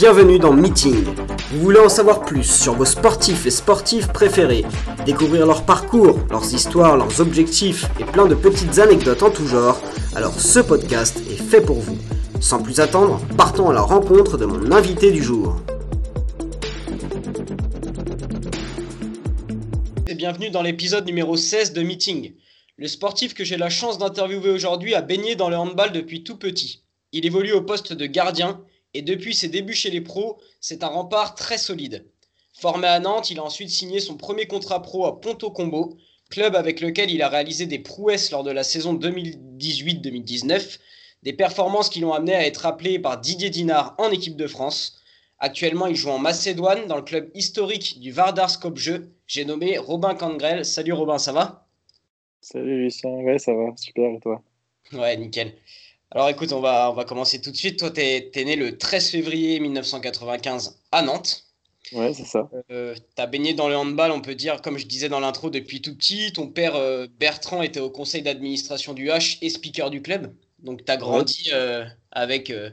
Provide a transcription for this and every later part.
Bienvenue dans Meeting. Vous voulez en savoir plus sur vos sportifs et sportifs préférés, découvrir leur parcours, leurs histoires, leurs objectifs et plein de petites anecdotes en tout genre, alors ce podcast est fait pour vous. Sans plus attendre, partons à la rencontre de mon invité du jour. Et bienvenue dans l'épisode numéro 16 de Meeting. Le sportif que j'ai la chance d'interviewer aujourd'hui a baigné dans le handball depuis tout petit. Il évolue au poste de gardien et depuis ses débuts chez les pros, c'est un rempart très solide. Formé à Nantes, il a ensuite signé son premier contrat pro à Ponto Combo, club avec lequel il a réalisé des prouesses lors de la saison 2018-2019, des performances qui l'ont amené à être appelé par Didier Dinard en équipe de France. Actuellement, il joue en Macédoine dans le club historique du Vardar Skopje. J'ai nommé Robin Kangrel. Salut Robin, ça va? Salut Lucien, ouais ça va, super et toi? Ouais, nickel. Alors écoute, on va, on va commencer tout de suite. Toi, tu es, né le 13 février 1995 à Nantes. Ouais, c'est ça. Euh, tu as baigné dans le handball, on peut dire, comme je disais dans l'intro, depuis tout petit. Ton père euh, Bertrand était au conseil d'administration du H et speaker du club. Donc tu as grandi euh, avec euh,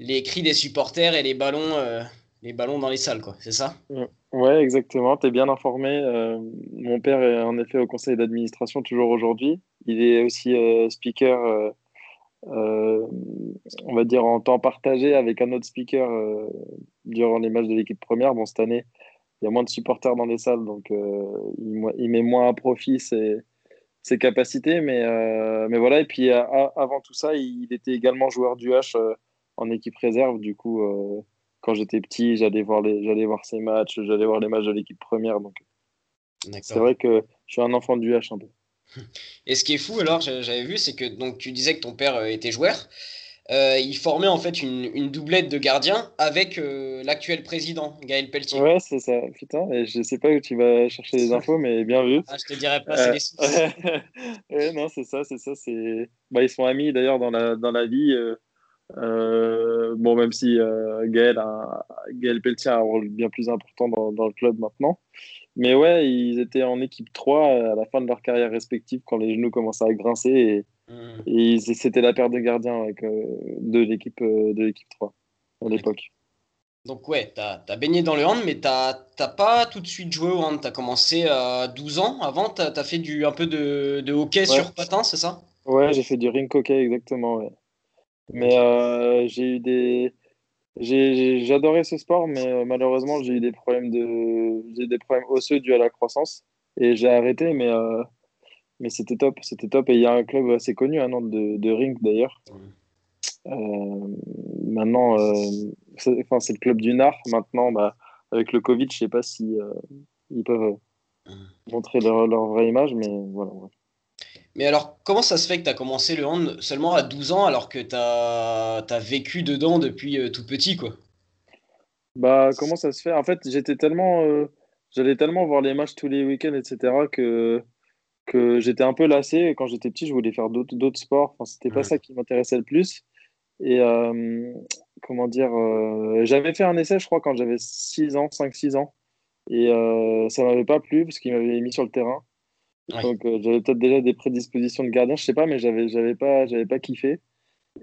les cris des supporters et les ballons, les ballons dans les salles, quoi. C'est ça? Ouais, exactement. Tu es bien informé. mon père est en effet au conseil d'administration toujours aujourd'hui. Il est aussi speaker on va dire en temps partagé avec un autre speaker euh, durant les matchs de l'équipe première. Bon, cette année, il y a moins de supporters dans les salles, donc euh, il, met moins à profit ses, ses capacités. Mais, mais voilà, et puis avant tout ça, il, était également joueur du H en équipe réserve. Du coup, quand j'étais petit, j'allais voir, les, j'allais voir ses matchs, j'allais voir les matchs de l'équipe première. Donc, c'est vrai que je suis un enfant du H un peu. Et ce qui est fou, alors, j'avais vu, c'est que donc tu disais que ton père euh, était joueur. Euh, il formait en fait une, doublette de gardien avec euh, l'actuel président, Gaël Pelletier. Ouais, c'est ça. Putain, je sais pas où tu vas chercher les infos, mais bien vu. Ah, je te dirais pas, c'est les sources. ouais, non, c'est ça, c'est ça. C'est... Bah, ils sont amis d'ailleurs dans la, dans la vie. bon, même si Gaël, a, Gaël Pelletier a un rôle bien plus important dans, dans le club maintenant. Mais ouais, ils étaient en équipe 3 à la fin de leur carrière respective quand les genoux commençaient à grincer et, mmh. c'était la paire de gardiens avec, euh, de l'équipe euh, de l'équipe 3 à l'époque. Donc ouais, tu as, baigné dans le hand, mais tu n'as pas tout de suite joué au hand. Tu as commencé à 12 ans. Avant, tu as, fait du, un peu de, de hockey sur patin, c'est ça? Ouais, j'ai fait du rink hockey, exactement. Ouais. Mais euh, j'ai eu des J'adorais ce sport, mais euh, malheureusement, j'ai eu des problèmes, de... des problèmes osseux dus à la croissance. Et j'ai arrêté, mais, euh, mais c'était top. C'était top. Et il y a un club assez connu à Nantes de, de Rink d'ailleurs. Euh, maintenant, c'est le club du Nord. Maintenant, bah, avec le Covid, je ne sais pas si ils peuvent montrer leur, leur, vraie image, mais voilà. Mais alors, comment ça se fait que tu as commencé le hand seulement à 12 ans alors que tu as, vécu dedans depuis euh, tout petit, quoi? Bah, comment ça se fait? En fait, j'étais tellement. Euh, j'allais tellement voir les matchs tous les week-ends, etc., que, que j'étais un peu lassé. Quand j'étais petit, je voulais faire d'autres sports. Enfin, c'était pas ça qui m'intéressait le plus. Et euh, comment dire J'avais fait un essai, je crois, quand j'avais 6 ans, 5-6 ans. Et ça m'avait pas plu parce qu'il m'avait mis sur le terrain. Donc euh, j'avais peut-être déjà des prédispositions de gardien, je sais pas, mais j'avais j'avais pas j'avais pas kiffé.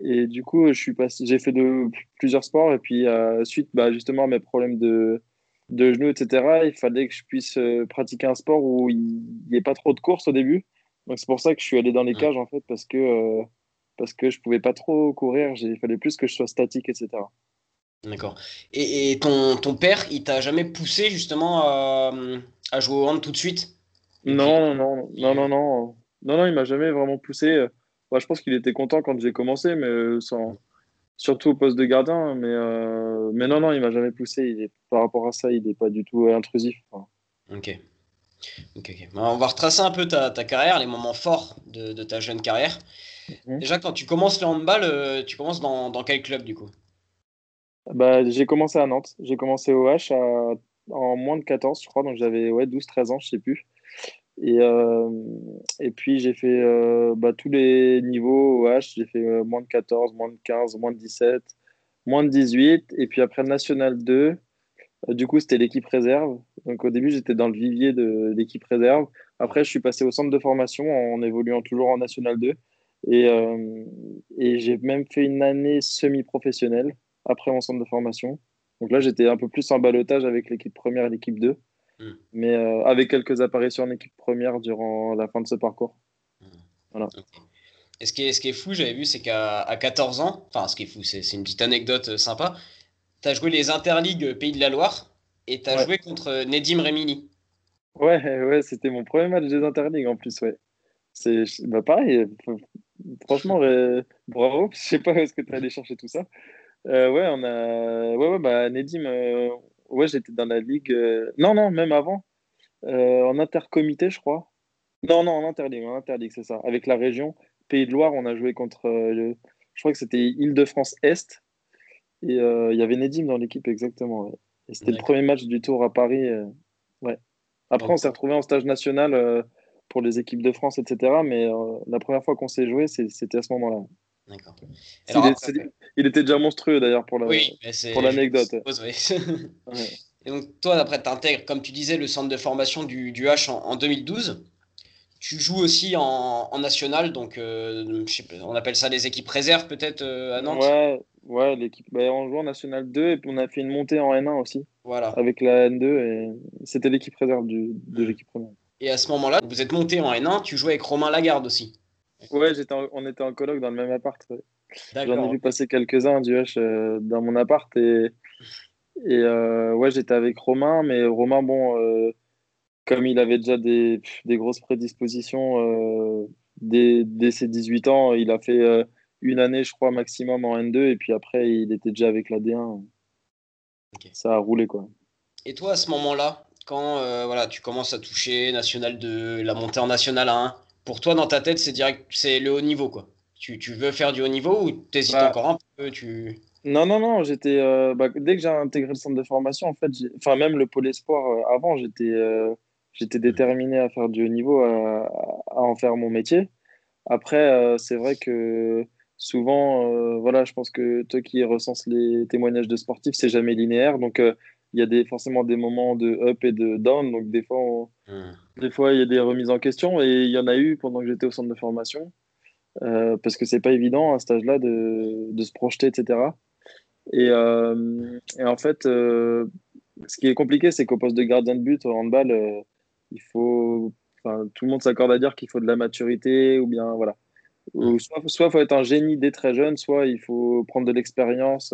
Et du coup, je suis passé, j'ai fait de plusieurs sports et puis euh, suite, bah, justement à mes problèmes de de genoux, etc. Il fallait que je puisse euh, pratiquer un sport où il n'y ait pas trop de courses au début. Donc c'est pour ça que je suis allé dans les cages en fait parce que euh, parce que je pouvais pas trop courir. Il fallait plus que je sois statique, etc. D'accord. Et, et, ton, ton père, il t'a jamais poussé justement à, à jouer au hand tout de suite? Non, non, non, non, non, non, non, il m'a jamais vraiment poussé. je pense qu'il était content quand j'ai commencé, mais sans, surtout au poste de gardien. Mais, euh, mais non, non, il m'a jamais poussé. Il est, par rapport à ça, il n'est pas du tout intrusif. Ok. ok, on va retracer un peu ta, ta, carrière, les moments forts de, de ta jeune carrière. Mhm. Déjà, quand tu commences le handball, euh, tu commences dans, dans, quel club du coup? Bah, J'ai commencé à Nantes. J'ai commencé au H à, en moins de 14, je crois. Donc j'avais ouais, 12-13 ans, je sais plus. Et, euh, et puis j'ai fait euh, bah, tous les niveaux au H. J'ai fait euh, moins de 14, moins de 15, moins de 17, moins de 18. Et puis après National 2, du coup c'était l'équipe réserve. Donc au début j'étais dans le vivier de l'équipe réserve. Après je suis passé au centre de formation en évoluant toujours en National 2. Et, et j'ai même fait une année semi-professionnelle après mon centre de formation. Donc là, j'étais un peu plus en balotage avec l'équipe première et l'équipe 2, hmm. mais avec quelques apparitions en équipe première durant la fin de ce parcours. Hmm. Voilà. Et ce qui est, ce qui est fou, j'avais vu, c'est qu'à 14 ans, enfin, ce qui est fou, c'est une petite anecdote sympa, tu as joué les Interligues Pays de la Loire et tu as joué contre Nedim Remini. Ouais, ouais, c'était mon premier match des Interligues en plus, ouais. C'est bah pareil, franchement, bravo. Je sais pas où est-ce que tu es allé chercher tout ça. Euh, ouais, on a. Ouais, ouais, bah, Nedim, euh, ouais, j'étais dans la ligue. Euh, non, non, même avant. en intercomité, je crois. Non, non, en interligue, en interligue, c'est ça. Avec la région. Pays de Loire, on a joué contre. je crois que c'était Île-de-France Est. Et il y avait Nedim dans l'équipe, exactement. Et c'était le premier match du tour à Paris. ouais. Après, on s'est retrouvé en stage national pour les équipes de France, etc. Mais la première fois qu'on s'est joué, c'était à ce moment-là. D'accord. Il, était déjà monstrueux d'ailleurs pour l'anecdote. Et donc toi, après, tu intègres, comme tu disais, le centre de formation du, du H en, 2012. Tu joues aussi en, national, donc euh, on appelle ça les équipes réserves peut-être euh, à Nantes? Ouais, ouais l'équipe, bah, on joue en national 2 et puis on a fait une montée en N1 aussi. Voilà. Avec la N2 et c'était l'équipe réserve du, de l'équipe première. Et à ce moment-là, vous êtes monté en N1, tu jouais avec Romain Lagarde aussi. Ouais, j'étais on était en coloc dans le même appart. J'en ai vu passer quelques-uns du H euh, dans mon appart et, et euh, ouais, j'étais avec Romain, mais Romain, bon, euh, comme il avait déjà des, des grosses prédispositions dès, dès, ses 18 ans, il a fait une année, je crois, maximum en N2 et puis après, il était déjà avec la D1. Ça a roulé quoi. Et toi, à ce moment-là, quand voilà, tu commences à toucher National 2, la montée en National 1, pour toi, dans ta tête, c'est direct, c'est le haut niveau, quoi. Tu, tu, veux faire du haut niveau ou t'hésites bah, encore un peu tu... Non, non, non. J'étais euh, bah, dès que j'ai intégré le centre de formation, en fait, enfin même le pôle espoir euh, avant, j'étais euh, j'étais déterminé à faire du haut niveau, à, à en faire mon métier. Après, c'est vrai que souvent, voilà, je pense que toi qui recenses les témoignages de sportifs, c'est jamais linéaire, donc il y a des, forcément des moments de up et de down. Donc, des fois, hmm. des fois, il y a des remises en question. Et il y en a eu pendant que j'étais au centre de formation. Euh, parce que c'est pas évident à cet âge-là de, de, se projeter, etc. Et, euh, et en fait, euh, ce qui est compliqué, c'est qu'au poste de gardien de but au handball, il faut. Tout le monde s'accorde à dire qu'il faut de la maturité ou bien. Voilà. Ou soit il faut être un génie dès très jeune, soit il faut prendre de l'expérience.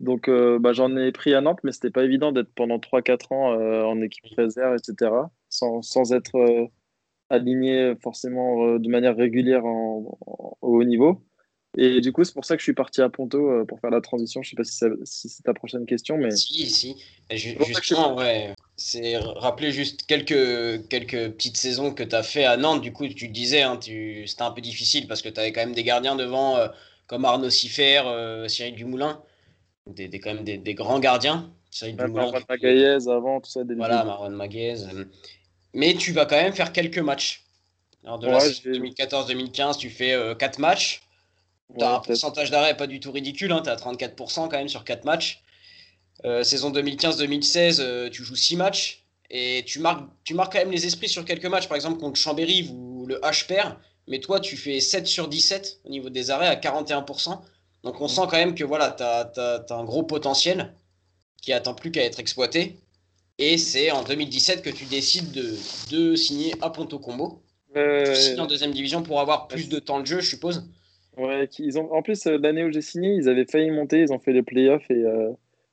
Donc, euh, bah, j'en ai pris à Nantes, mais c'était pas évident d'être pendant 3-4 ans euh, en équipe réserve, etc., sans, sans être euh, aligné forcément de manière régulière en, au haut niveau. Et du coup, c'est pour ça que je suis parti à Ponto pour faire la transition. Je sais pas si, si c'est ta prochaine question, mais. Si, si. justement, ouais. C'est rappeler juste quelques, quelques petites saisons que tu as fait à Nantes. Du coup, tu disais, hein, tu... c'était un peu difficile parce que tu avais quand même des gardiens devant, comme Arnaud Siffer, Cyril Dumoulin des, des, quand même des, des grands gardiens. Marwan Magaïez avant, tout ça. voilà, Marwan Magaïez. Mais tu vas quand même faire quelques matchs. Alors de ouais, 2014-2015, tu fais 4 euh, matchs. Tu as un pourcentage d'arrêt pas du tout ridicule, hein, tu as 34% quand même sur 4 matchs. Euh, saison 2015-2016, euh, tu joues 6 matchs et tu marques, tu marques quand même les esprits sur quelques matchs. Par exemple, contre Chambéry, où le H perd, mais toi, tu fais 7 sur 17 au niveau des arrêts à 41%. Donc on sent quand même que voilà, tu as, un gros potentiel qui attend plus qu'à être exploité. Et c'est en 2017 que tu décides de, de signer à Ponto Combo. tu signes en deuxième division pour avoir plus de temps de jeu, je suppose. Ouais, ils ont, en plus, euh, l'année où j'ai signé, ils avaient failli monter, ils ont fait les playoffs et euh,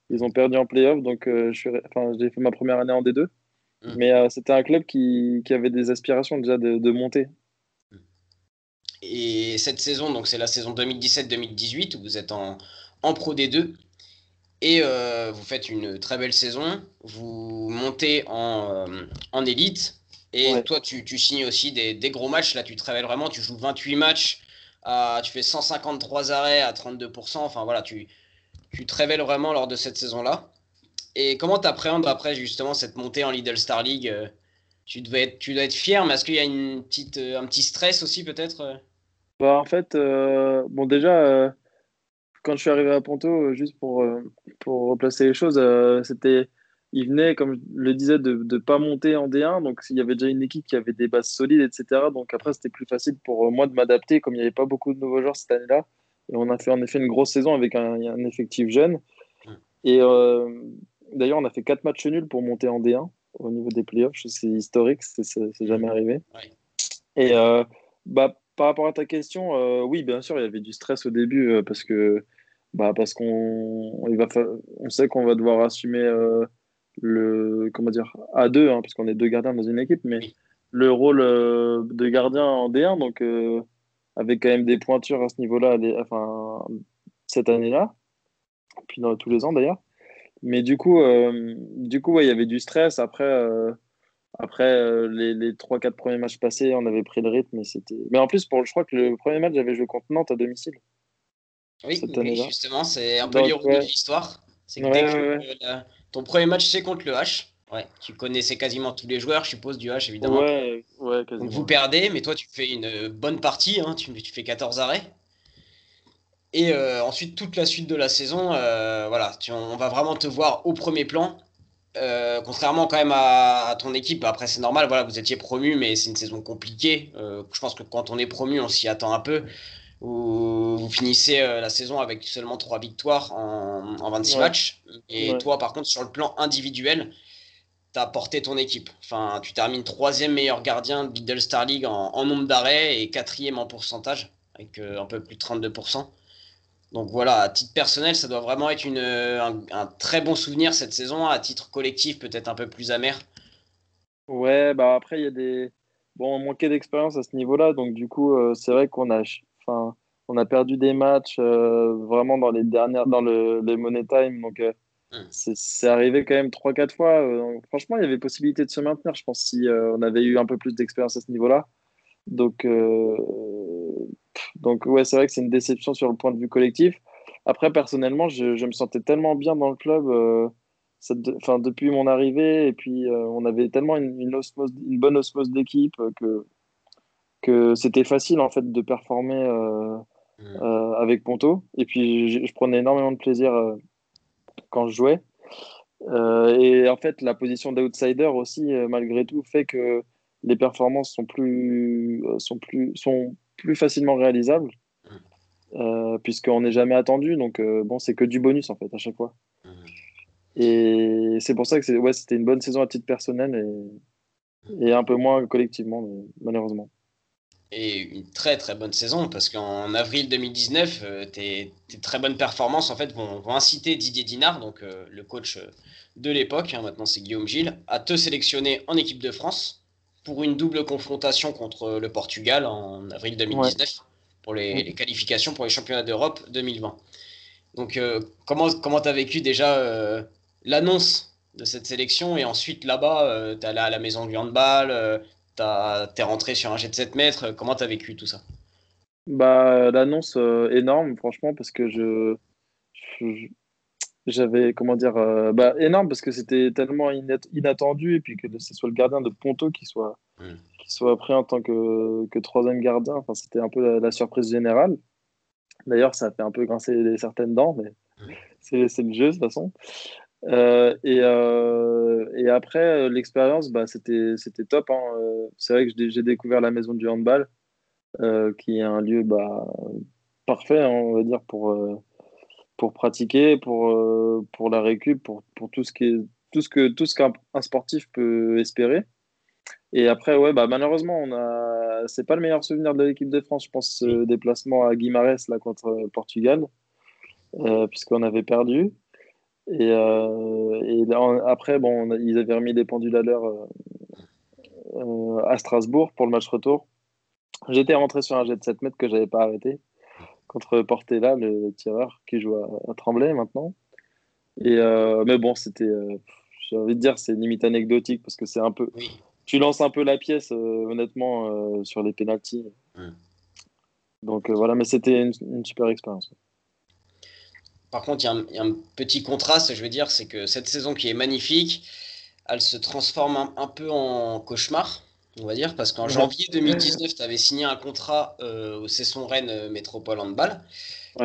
ils ont perdu en playoffs. Donc euh, enfin, j'ai fait ma première année en D2. Mmh. Mais c'était un club qui, qui, avait des aspirations déjà de, de monter. Et cette saison, donc c'est la saison 2017-2018 où vous êtes en, en Pro D2 et euh, vous faites une très belle saison. Vous montez en, euh, en élite et toi tu, tu, signes aussi des, des, gros matchs. Là, tu travailles vraiment, tu joues 28 matchs, à, tu fais 153 arrêts à 32%. Enfin voilà, tu, tu te révèles vraiment lors de cette saison-là. Et comment tu appréhendes après justement cette montée en Lidl Star League euh, tu, devais être, tu dois être fier, mais est-ce qu'il y a une petite, un petit stress aussi peut-être bah, en fait, euh, bon, déjà, euh, quand je suis arrivé à Ponto, euh, juste pour, pour replacer les choses, c'était, il venait, comme je le disais, de ne pas monter en D1. Donc, il y avait déjà une équipe qui avait des bases solides, etc. Donc, après, c'était plus facile pour moi de m'adapter, comme il n'y avait pas beaucoup de nouveaux joueurs cette année-là. Et on a fait en effet une grosse saison avec un, un effectif jeune. Et d'ailleurs, on a fait quatre matchs nuls pour monter en D1 au niveau des playoffs. C'est historique, c'est jamais arrivé. Et bah, par rapport à ta question, oui, bien sûr, il y avait du stress au début parce que bah, parce qu'on on sait qu'on va devoir assumer le comment dire à deux, hein, puisqu'on est deux gardiens dans une équipe, mais le rôle de gardien en D1, donc avec quand même des pointures à ce niveau-là, enfin cette année-là, puis dans tous les ans d'ailleurs. Mais du coup, euh, du coup, il y avait du stress. Après, euh, après euh, les, les 3-4 premiers matchs passés, on avait pris le rythme. Mais, c'était... mais en plus, pour, je crois que le premier match, j'avais joué contre Nantes à domicile. Oui, justement, c'est un peu l'ironie de l'histoire. C'est que ton premier match, c'est contre le H. Ouais, tu connaissais quasiment tous les joueurs, je suppose, du H, évidemment. Ouais, ouais, quasiment. Donc vous perdez, mais toi, tu fais une bonne partie. Hein, tu, tu fais 14 arrêts. Et euh, ensuite, toute la suite de la saison, euh, voilà, on va vraiment te voir au premier plan. Euh, contrairement quand même à, ton équipe, après c'est normal, voilà, vous étiez promu, mais c'est une saison compliquée. je pense que quand on est promu, on s'y attend un peu. Vous, vous finissez la saison avec seulement 3 victoires en, 26 matchs. Et toi, par contre, sur le plan individuel, tu as porté ton équipe. Enfin, tu termines troisième meilleur gardien de Middle Star League en, en nombre d'arrêts et quatrième en pourcentage, avec un peu plus de 32%. Donc voilà, à titre personnel, ça doit vraiment être une, un, très bon souvenir cette saison. À titre collectif, peut-être un peu plus amer. Ouais, bah après, il y a des. Bon, on manquait d'expérience à ce niveau-là. Donc du coup, euh, c'est vrai qu'on a, enfin, on a perdu des matchs euh, vraiment dans les dernières, dans le, les Money Time. Donc euh, hum. c'est arrivé quand même 3-4 fois. franchement, il y avait possibilité de se maintenir, je pense, si on avait eu un peu plus d'expérience à ce niveau-là. Donc, donc ouais, c'est vrai que c'est une déception sur le point de vue collectif. Après, personnellement, je, je me sentais tellement bien dans le club euh, depuis mon arrivée, et puis euh, on avait tellement une, une, osmose, une bonne osmose d'équipe que, que c'était facile en fait de performer euh, mmh. avec Ponto. Et puis je, je, prenais énormément de plaisir quand je jouais. et en fait, la position d'outsider aussi, malgré tout, fait que les performances sont plus, sont plus, sont plus facilement réalisable, mmh. euh, puisqu'on n'est jamais attendu. Donc, euh, bon, c'est que du bonus, en fait, à chaque fois. Mmh. Et c'est pour ça que ouais, c'était une bonne saison à titre personnel et, et un peu moins collectivement, malheureusement. Et une très très bonne saison, parce qu'en avril 2019, euh, tes, très bonnes performances en fait, vont, inciter Didier Dinard, donc euh, le coach de l'époque, hein, maintenant c'est Guillaume Gilles, à te sélectionner en équipe de France pour une double confrontation contre le Portugal en avril 2019 pour les, qualifications pour les championnats d'Europe 2020. Donc, euh, comment comment tu as vécu déjà euh, l'annonce de cette sélection et ensuite là-bas, euh, tu es allé à la maison du handball, tu es rentré sur un jet de 7 mètres. Comment tu as vécu tout ça? Bah, L'annonce énorme, franchement, parce que je, j'avais comment dire euh, bah, énorme parce que c'était tellement inattendu et puis que ce soit le gardien de Ponto qui soit qui soit pris en tant que, que troisième gardien enfin c'était un peu la, surprise générale. D'ailleurs ça a fait un peu grincer certaines dents mais c'est le jeu de toute façon. Euh, et, euh, et après l'expérience bah, c'était c'était top hein. c'est vrai que j'ai découvert la maison du handball qui est un lieu bah, parfait hein, on va dire pour pour pratiquer, pour, euh, pour la récup, pour, pour tout ce qui est, tout ce que tout ce qu'un sportif peut espérer. Et après, ouais, bah, malheureusement, on a, c'est pas le meilleur souvenir de l'équipe de France, je pense, ce déplacement à Guimarães là contre le Portugal, euh, puisqu'on avait perdu. Et, euh, et après, bon, ils avaient remis des pendules à l'heure à Strasbourg pour le match retour. J'étais rentré sur un jet de 7 mètres que j'avais pas arrêté contre Portela, le tireur qui joue à, Tremblay maintenant. Et, euh, mais bon, c'était, euh, j'ai envie de dire, c'est limite anecdotique parce que c'est un peu. Tu lances un peu la pièce, euh, honnêtement, sur les pénalties. Donc voilà, mais c'était une, super expérience. Par contre, il y, a un petit contraste, je veux dire, c'est que cette saison qui est magnifique, elle se transforme un peu en cauchemar on va dire, parce qu'en janvier 2019, tu avais signé un contrat euh, au Cesson Rennes euh, Métropole Handball,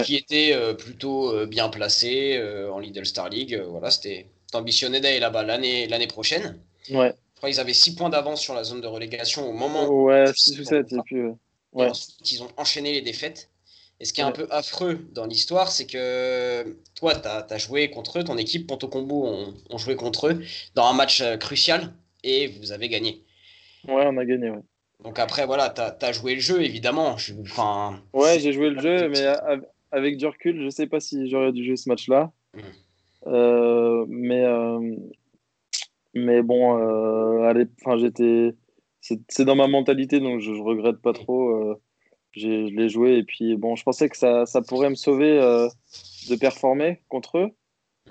qui était euh, plutôt bien placé en Lidl Star League. voilà, c'était ambitionnais d'aller là-bas l'année l'année prochaine. Ouais. Je crois qu'ils avaient 6 points d'avance sur la zone de relégation au moment ouais, 6 ou 7, et puis, ouais. ensuite, ils ont enchaîné les défaites. Et ce qui est un peu affreux dans l'histoire, c'est que toi, tu as, joué contre eux, ton équipe, Ponto Combo, ont, joué contre eux dans un match crucial et vous avez gagné. Ouais, on a gagné, ouais. Donc après, voilà, tu as, joué le jeu, évidemment. Enfin, ouais, j'ai joué le jeu, mais avec du recul, je sais pas si j'aurais dû jouer ce match-là. Mmh. Euh, mais, euh, mais bon, euh, j'étais. C'est dans ma mentalité, donc je, je regrette pas trop. je l'ai joué et puis bon, je pensais que ça, ça pourrait me sauver de performer contre eux.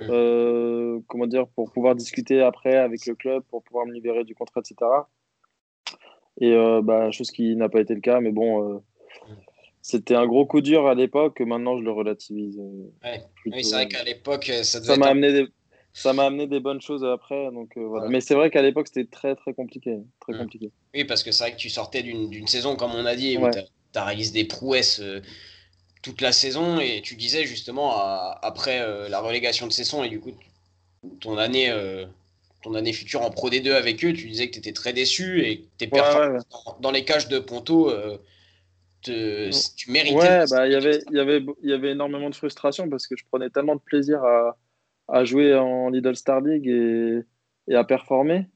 Mmh. comment dire, pour pouvoir discuter après avec le club, pour pouvoir me libérer du contrat, etc. Et bah, chose qui n'a pas été le cas, mais bon, c'était un gros coup dur à l'époque, maintenant je le relativise. Euh, oui, c'est vrai qu'à l'époque, euh, ça, ça m'a amené des ça m'a amené des bonnes choses après. Donc, euh, voilà. Mais c'est vrai qu'à l'époque, c'était très, très compliqué. Très mm. compliqué. Oui, parce que c'est vrai que tu sortais d'une saison, comme on a dit, où tu as, réalisé des prouesses toute la saison. Et tu disais justement, après la relégation de saison et du coup, ton année, ton année future en Pro D2 avec eux, tu disais que tu étais très déçu et que tes performances dans, les cages de Ponto tu méritais. Ouais, bah, y avait, y, avait, y avait énormément de frustration parce que je prenais tellement de plaisir à, à jouer en Lidl Star League et, et à performer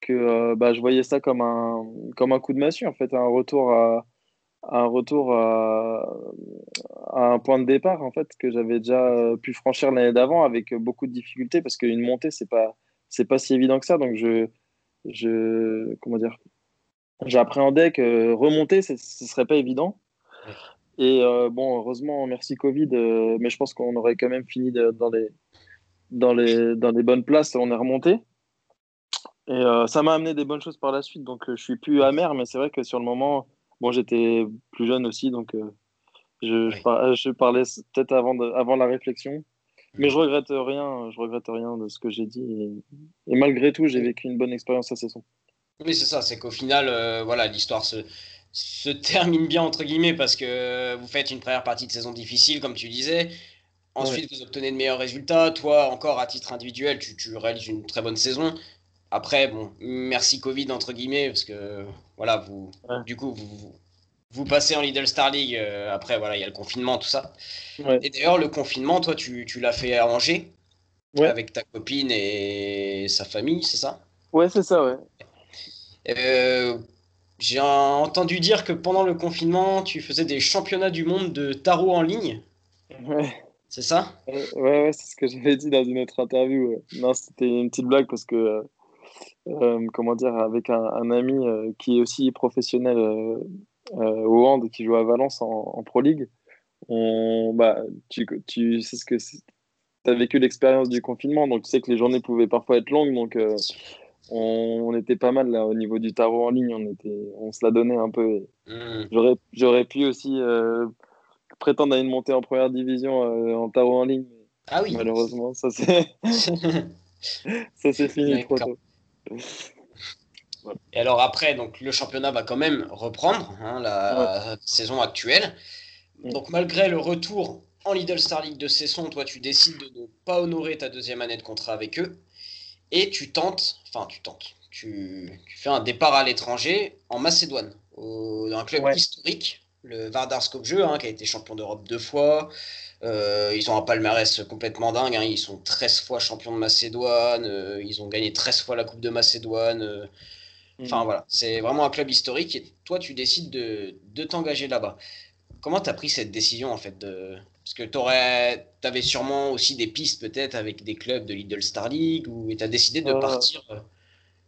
que euh, bah, je voyais ça comme un, comme un coup de massue, en fait, un retour à, un retour à, à, un point de départ en fait que j'avais déjà pu franchir l'année d'avant avec beaucoup de difficultés parce qu'une montée c'est pas c'est pas si évident que ça donc je je comment dire j'appréhendais que remonter, ce serait pas évident. Et euh, bon, heureusement, merci Covid, euh, mais je pense qu'on aurait quand même fini dans, les, dans, les, dans les bonnes places. On est remonté. Et euh, ça m'a amené des bonnes choses par la suite. Donc, je suis plus amer, mais c'est vrai que sur le moment, bon, j'étais plus jeune aussi, donc je, je, parlais peut-être avant, avant la réflexion. Mais je regrette rien, je regrette rien de ce que j'ai dit. Et, malgré tout, j'ai vécu une bonne expérience à saison. Oui, c'est ça, c'est qu'au final, euh, voilà, l'histoire se, se termine bien, entre guillemets, parce que vous faites une première partie de saison difficile, comme tu disais. Ensuite, vous obtenez de meilleurs résultats. Toi, encore à titre individuel, tu, tu, réalises une très bonne saison. Après, bon, merci Covid, entre guillemets, parce que, voilà, vous, du coup, vous, vous passez en Lidl Star League. Euh, après, voilà, il y a le confinement, tout ça. Et d'ailleurs, le confinement, toi, tu, tu l'as fait à Angers, avec ta copine et sa famille, c'est ça? Ouais, c'est ça, ouais. Euh, j'ai entendu dire que pendant le confinement, tu faisais des championnats du monde de tarot en ligne. Ouais. C'est ça? Ouais, ouais, c'est ce que j'avais dit dans une autre interview. Non, c'était une petite blague parce que, euh, euh, comment dire, avec un, ami qui est aussi professionnel au hand, qui joue à Valence en, Pro League, on, bah, tu, tu sais ce que tu as vécu l'expérience du confinement, donc tu sais que les journées pouvaient parfois être longues, donc on, était pas mal là au niveau du tarot en ligne, on, était, on se la donnait un peu. Hmm. J'aurais, pu aussi euh, prétendre à une montée en première division euh, en tarot en ligne. Ah oui. Malheureusement, ça c'est, ça c'est fini trop tôt. Et alors après, donc le championnat va quand même reprendre hein, la saison actuelle. Donc malgré le retour en Lidl Star League de Cesson, toi tu décides de ne pas honorer ta deuxième année de contrat avec eux et tu tentes, enfin tu tentes, tu, fais un départ à l'étranger en Macédoine, dans un club historique, le Vardar Skopje, hein, qui a été champion d'Europe deux fois. Euh, ils ont un palmarès complètement dingue, hein. ils sont 13 fois champions de Macédoine, euh, ils ont gagné 13 fois la Coupe de Macédoine. Euh. Enfin mm. voilà, c'est vraiment un club historique et toi tu décides de, de t'engager là-bas. Comment tu as pris cette décision en fait de, parce que tu avais sûrement aussi des pistes peut-être avec des clubs de Lidl Star League ou tu as décidé de euh, partir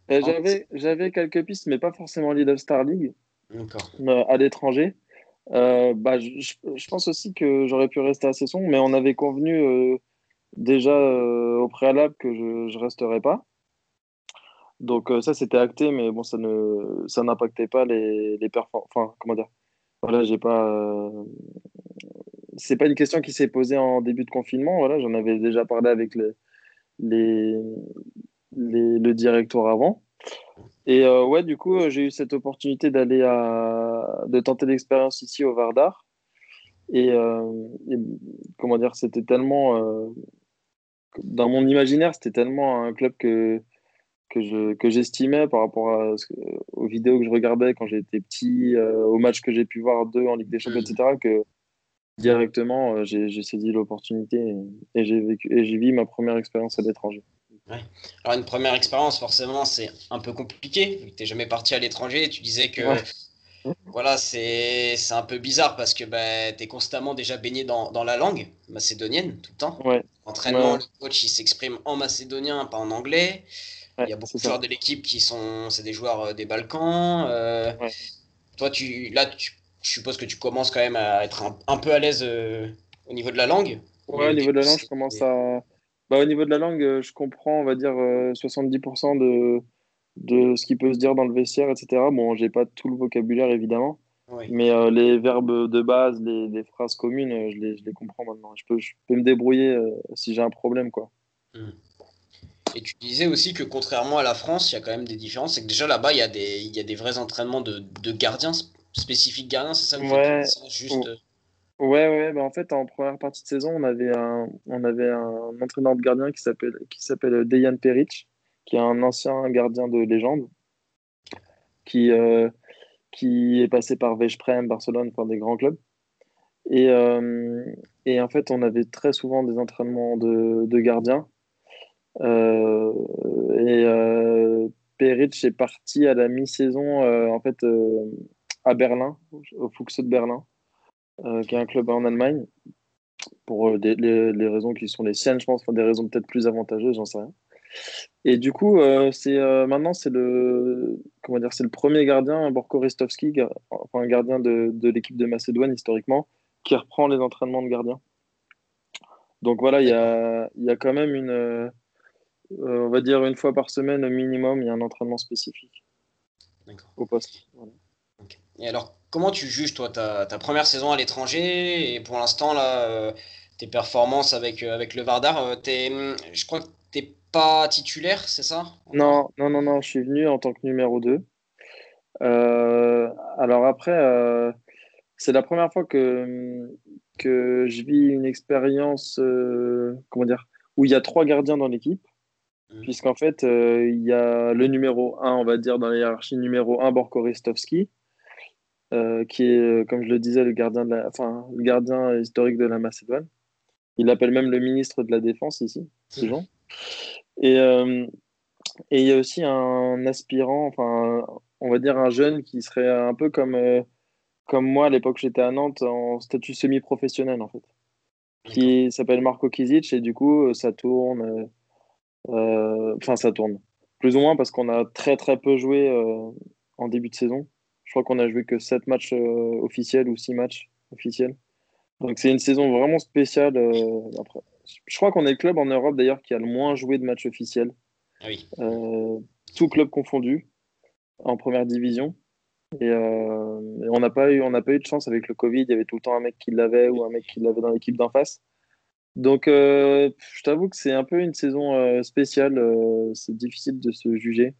euh, j'avais, j'avais quelques pistes, mais pas forcément Lidl Star League. Euh, à l'étranger. bah, je, pense aussi que j'aurais pu rester à Cesson, mais on avait convenu déjà au préalable que je ne resterais pas. Donc ça, c'était acté, mais bon, ça ne ça n'impactait pas les, les performances. Enfin, comment dire Voilà, j'ai pas c'est pas une question qui s'est posée en début de confinement. Voilà, j'en avais déjà parlé avec les, le directeur avant. Et euh, ouais, du coup, j'ai eu cette opportunité d'aller à, de tenter l'expérience ici au Vardar. Et, euh, comment dire, c'était tellement, euh, dans mon imaginaire, c'était tellement un club que que je que j'estimais par rapport à, aux vidéos que je regardais quand j'étais petit, aux matchs que j'ai pu voir d'eux en Ligue des Champions, etc. Que directement, j'ai saisi l'opportunité et, j'ai vécu et j'ai vu ma première expérience à l'étranger. Alors une première expérience, forcément, c'est un peu compliqué. Tu n'es jamais parti à l'étranger. Tu disais que voilà, c'est un peu bizarre parce que bah, tu es constamment déjà baigné dans, dans, la langue macédonienne tout le temps. Ouais. Entraînement, le coach il s'exprime en macédonien, pas en anglais. Il y a beaucoup de joueurs de l'équipe qui sont c'est des joueurs euh, des Balkans. Euh, toi, tu, là, tu, je suppose que tu commences quand même à être un, peu à l'aise euh, au niveau de la langue. Ouais, au niveau de la langue, je commence à. Bah, au niveau de la langue, je comprends, on va dire, 70% de de ce qui peut se dire dans le vestiaire, etc. Bon, j'ai pas tout le vocabulaire évidemment, mais euh, les verbes de base, les, phrases communes, je, les, je, les, comprends maintenant. Je peux, je peux me débrouiller euh, si j'ai un problème, quoi. Hmm. Et tu disais aussi que contrairement à la France, il y a quand même des différences. C'est que déjà là-bas, il y, a des, il y a des vrais entraînements de, de gardiens, spécifiques gardiens, c'est ça Ouais. juste... Ouais, ouais, bah en fait, en première partie de saison, on avait un, on avait un entraîneur de gardien qui s'appelle, qui s'appelle Dejan Peric, qui est un ancien gardien de légende, qui, euh, qui est passé par Veszprem, Barcelone, enfin des grands clubs. Et, euh, et, en fait, on avait très souvent des entraînements de, de gardiens. Euh, et euh, Peric est parti à la mi-saison en fait à Berlin, au Fuchs de Berlin, qui est un club en Allemagne, pour des, raisons qui sont les siennes, je pense, enfin, des raisons peut-être plus avantageuses, j'en sais rien. Et du coup, euh, c'est euh, maintenant c'est le le premier gardien Borko Ristovski, enfin un gardien de, l'équipe de Macédoine historiquement, qui reprend les entraînements de gardien. Donc voilà, il y a, y a quand même une, euh, on va dire une fois par semaine au minimum, il y a un entraînement spécifique au poste. Et alors, comment tu juges toi ta, ta première saison à l'étranger? Et pour l'instant là, tes performances avec avec le Vardar, je crois que t'es pas titulaire, c'est ça? Non, non, non, non, je suis venu en tant que numéro 2. Euh, alors après, euh, c'est la première fois que, que je vis une expérience, euh, comment dire, où il y a trois gardiens dans l'équipe. Mmh. Puisqu'en fait, il y a le numéro 1, on va dire, dans la hiérarchie numéro 1, Borko Ristovski, qui est, comme je le disais, le gardien, de la, enfin, le gardien historique de la Macédoine. Il appelle même le ministre de la Défense ici, ce genre. Et, euh, et il y a aussi un aspirant, enfin, on va dire un jeune qui serait un peu comme, euh, comme moi à l'époque j'étais à Nantes en statut semi-professionnel en fait, qui s'appelle Marco Kizic et du coup ça tourne, euh, enfin ça tourne, plus ou moins parce qu'on a très très peu joué en début de saison. Je crois qu'on a joué que 7 matchs officiels ou 6 matchs officiels. Donc c'est une saison vraiment spéciale. après, je crois qu'on est le club en Europe d'ailleurs qui a le moins joué de matchs officiels. Ah oui. Euh, tout club confondu en première division. Et, euh, on n'a pas eu, on n'a pas eu de chance avec le Covid. Il y avait tout le temps un mec qui l'avait ou un mec qui l'avait dans l'équipe d'en face. Donc, euh, je t'avoue que c'est un peu une saison spéciale. c'est difficile de se juger.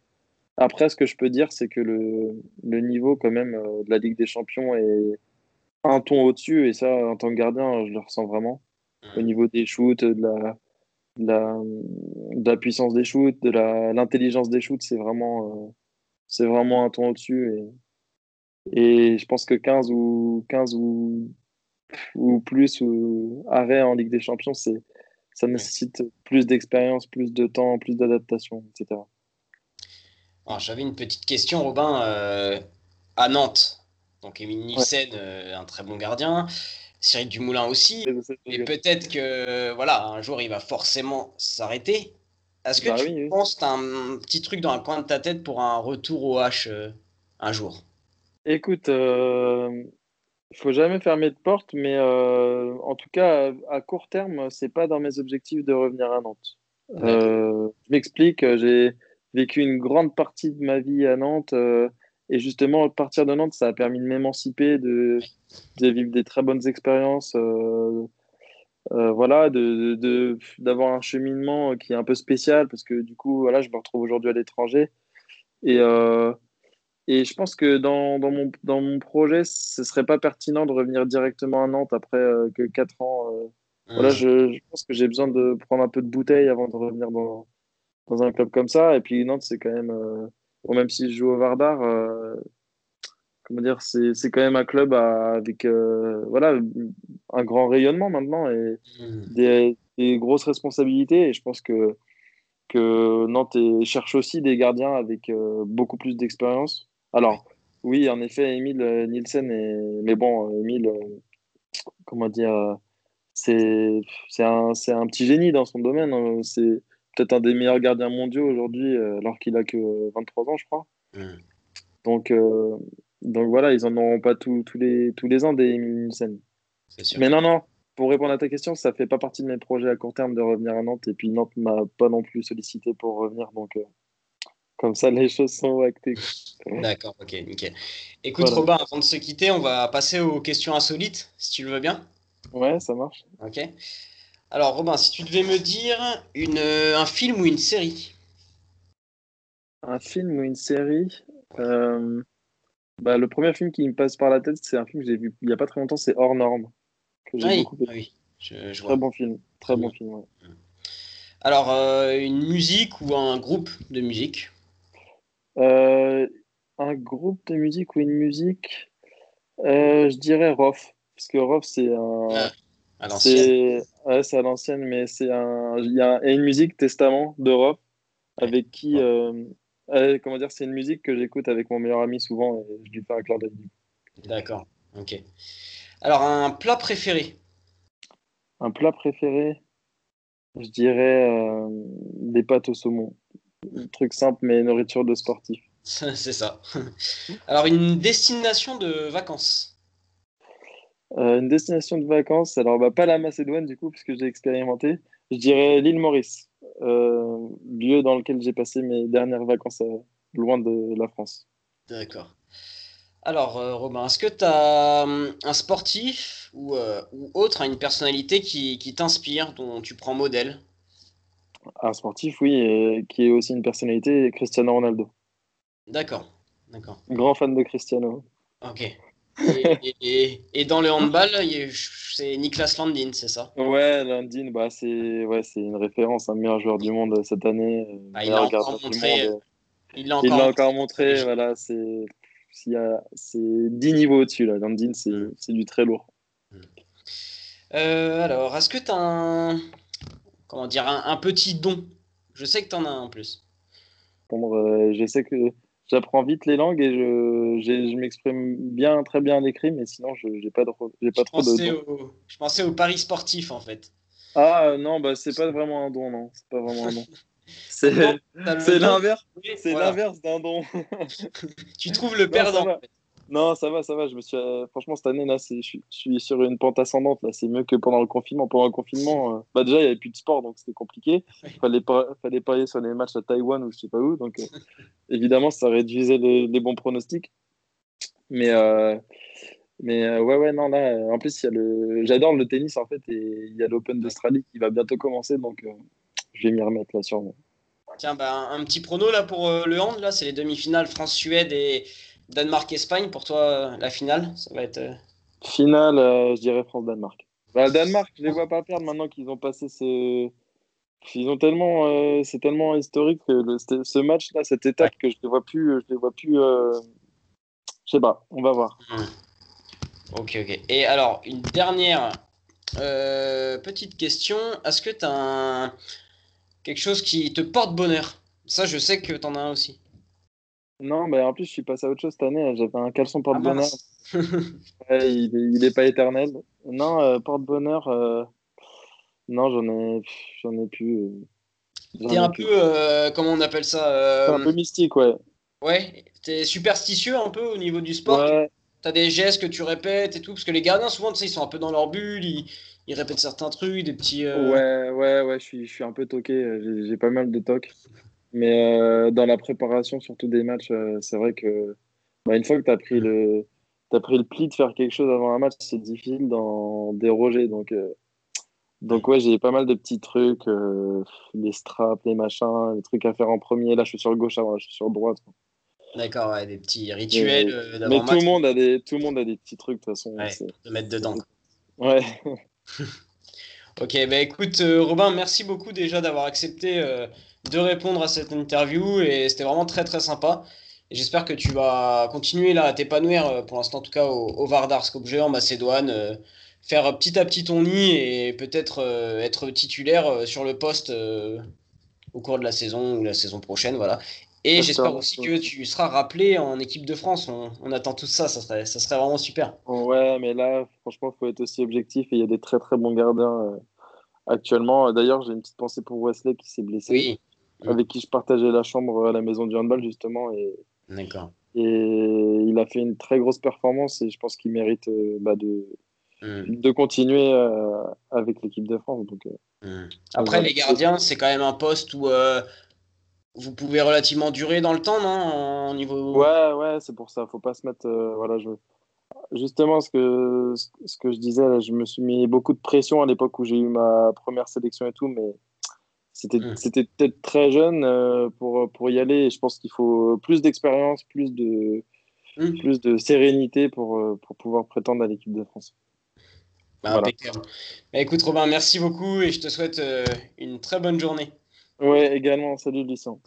Après, ce que je peux dire, c'est que le, le, niveau quand même de la Ligue des Champions est un ton au-dessus. Et ça, en tant que gardien, je le ressens vraiment au niveau des shoots, de la, de la, puissance des shoots, de l'intelligence des shoots, c'est vraiment, euh, c'est vraiment un ton au-dessus. Et, et, je pense que 15 ou, 15 ou, ou plus ou arrêt en Ligue des Champions, c'est, ça nécessite plus d'expérience, plus de temps, plus d'adaptation, etc. J'avais une petite question, Robin. Euh, à Nantes, donc Emile Nielsen, euh, un très bon gardien. Cyril Dumoulin aussi. Et peut-être que voilà, un jour il va forcément s'arrêter. Est-ce que bah tu penses que un petit truc dans le coin de ta tête pour un retour au H euh, un jour? Écoute, il euh, faut jamais fermer de porte, mais euh, en tout cas, à, court terme, c'est pas dans mes objectifs de revenir à Nantes. je m'explique, j'ai vécu une grande partie de ma vie à Nantes. Et justement, partir de Nantes, ça a permis de m'émanciper, de, de, vivre des très bonnes expériences. Euh, euh, voilà, d'avoir de, un cheminement qui est un peu spécial parce que du coup, voilà, je me retrouve aujourd'hui à l'étranger. Et, euh, et je pense que dans, dans, mon, dans mon projet, ce serait pas pertinent de revenir directement à Nantes après que 4 ans. Voilà, je, je, pense que j'ai besoin de prendre un peu de bouteille avant de revenir dans, dans un club comme ça. Et puis Nantes, c'est quand même même si je joue au Vardar, euh, comment dire, c'est quand même un club avec voilà, un grand rayonnement maintenant et mmh. des, des, grosses responsabilités. Et je pense que, que Nantes cherche aussi des gardiens avec beaucoup plus d'expérience. Alors, oui, en effet, Emile Nielsen, est... mais bon, Emile, comment dire, c'est un, un petit génie dans son domaine. Hein. C'est peut-être un des meilleurs gardiens mondiaux aujourd'hui, alors qu'il a que 23 ans, je crois. Mmh. Donc, euh, donc voilà, ils en auront pas tous les, tous les ans des Nielsen. Mais non, non, pour répondre à ta question, ça fait pas partie de mes projets à court terme de revenir à Nantes. Et puis Nantes m'a pas non plus sollicité pour revenir. Donc, euh, comme ça, les choses sont actées. D'accord, ok, nickel. Écoute, Robin, avant de se quitter, on va passer aux questions insolites, si tu le veux bien. Ouais, ça marche. Ok. Alors, Robin, si tu devais me dire une, un film ou une série Un film ou une série euh, bah, le premier film qui me passe par la tête, c'est un film que j'ai vu il n'y a pas très longtemps, c'est Hors Norme. Que j'ai oui, beaucoup oui. très bon film. Très bon film. Ouais. Alors, euh, une musique ou un groupe de musique euh, Un groupe de musique ou une musique Je dirais Rof. Parce que Rof, c'est un. Ah, à l'ancienne. Ouais, c'est à l'ancienne, mais c'est un. Il y a une musique Testament de Rof avec qui. Euh, comment dire, c'est une musique que j'écoute avec mon meilleur ami souvent et je lui fais un clair d'œil. D'accord, ok. Alors, un plat préféré? Un plat préféré Je dirais euh, des pâtes au saumon. Truc simple, mais nourriture de sportif. c'est ça. Alors, une destination de vacances euh, Une destination de vacances, alors bah, pas la Macédoine du coup, puisque j'ai expérimenté. Je dirais l'île Maurice. Euh, lieu dans lequel j'ai passé mes dernières vacances euh, loin de la France. D'accord. Alors, Robin, est-ce que tu as un sportif ou, ou, autre, une personnalité qui, qui t'inspire, dont tu prends modèle? Un sportif, oui, qui est aussi une personnalité, Cristiano Ronaldo. D'accord, d'accord. Grand fan de Cristiano. Ok. Et, dans le handball, c'est Niklas Landin, c'est ça? Ouais, Landin, bah, c'est ouais, une référence, un meilleur joueur du monde cette année. Ah, il l'a encore montré. Il l'a encore, montré, voilà, c'est 10 niveaux au-dessus. Landin, mm. c'est du très lourd. Mm. Euh, alors, est-ce que tu as un, comment dire, un, petit don Je sais que tu en as un en plus. Euh, je sais que j'apprends vite les langues et je, je m'exprime bien, très bien à l'écrit, mais sinon, je n'ai pas, de, pas trop de. je pensais au paris sportif, en fait. Ah non, bah, c'est pas vraiment un don, non. C'est pas vraiment un don. C'est l'inverse. c'est l'inverse d'un don. tu trouves le perdant. en fait. Non, ça va, ça va. Je me suis, euh, franchement, cette année, là, je, suis sur une pente ascendante. Là, c'est mieux que pendant le confinement. Pendant le confinement, euh, bah, déjà, il n'y avait plus de sport, donc c'était compliqué. Il fallait, fallait parier sur les matchs à Taïwan ou je sais pas où. Donc, euh, évidemment, ça réduisait les, bons pronostics. Mais, mais ouais, ouais, non, là, en plus, il y a le... j'adore le tennis, en fait, et il y a l'Open d'Australie qui va bientôt commencer, donc je vais m'y remettre, là, sûrement. Tiens, bah, un petit prono, là, pour le hand, là, c'est les demi-finales France-Suède et Danemark-Espagne, pour toi, la finale, ça va être. Euh, finale, euh, je dirais France-Danemark. Bah, Danemark, je les vois pas perdre maintenant qu'ils ont passé ce. Ils ont tellement, euh, c'est tellement historique ce match-là, cette étape que je les vois plus, je les vois plus. Je sais pas, on va voir. Ok, ok. Et alors, une dernière petite question. Est-ce que tu as quelque chose qui te porte bonheur? Ça, je sais que tu en as un aussi. Non, mais en plus, je suis passé à autre chose cette année. J'avais un caleçon porte-bonheur. Ah, il, n'est pas éternel. Non, euh, porte-bonheur, euh, non, j'en ai, j'en ai plus. Euh, t'es un peu, comment on appelle ça un peu mystique, ouais. Ouais, t'es superstitieux un peu au niveau du sport? Ouais. T'as des gestes que tu répètes et tout, parce que les gardiens, souvent, tu sais, ils sont un peu dans leur bulle, ils, ils répètent certains trucs, des petits. Ouais, ouais, ouais, je suis, je suis un peu toqué. J'ai pas mal de tocs. Mais euh, dans la préparation, surtout des matchs, euh, c'est vrai que bah, une fois que tu as pris le as pris le pli de faire quelque chose avant un match, c'est difficile d'en déroger. Donc, euh, donc ouais, j'ai pas mal de petits trucs, les straps, les machins, les trucs à faire en premier. Là, je suis sur gauche, avant, je suis sur droite. D'accord, ouais, des petits rituels. mais tout le monde a des, tout le monde a des petits trucs de toute façon. de mettre dedans. Ouais. ok, bah écoute, Robin, merci beaucoup déjà d'avoir accepté de répondre à cette interview et c'était vraiment très très sympa. J'espère que tu vas continuer là à t'épanouir, pour l'instant en tout cas au, au Vardarsk en Macédoine, faire petit à petit ton nid et peut-être être titulaire sur le poste au cours de la saison ou la saison prochaine. Voilà. Et j'espère aussi que tu seras rappelé en équipe de France. On, attend tout ça, ça serait, ça serait vraiment super. Ouais, mais là, franchement, il faut être aussi objectif. Et il y a des très très bons gardiens euh, actuellement. D'ailleurs, j'ai une petite pensée pour Wesley qui s'est blessé. Oui. Avec qui je partageais la chambre à la maison du handball, justement. Et, D'accord. Et il a fait une très grosse performance et je pense qu'il mérite euh, bah, de, hmm. de continuer euh, avec l'équipe de France. Donc, hmm. Après, les gardiens, c'est quand même un poste où vous pouvez relativement durer dans le temps, non au niveau... Ouais, ouais, c'est pour ça. Faut pas se mettre. Euh, voilà, je... Justement, ce que, ce que je disais, je me suis mis beaucoup de pression à l'époque où j'ai eu ma première sélection et tout, mais c'était c'était peut-être très jeune euh, pour, pour y aller. Et je pense qu'il faut plus d'expérience, plus de, hmm. plus de sérénité pour, euh, pour pouvoir prétendre à l'équipe de France. Bah, bah, écoute, Robin, merci beaucoup et je te souhaite une très bonne journée. Ouais, également. Salut, Lucien.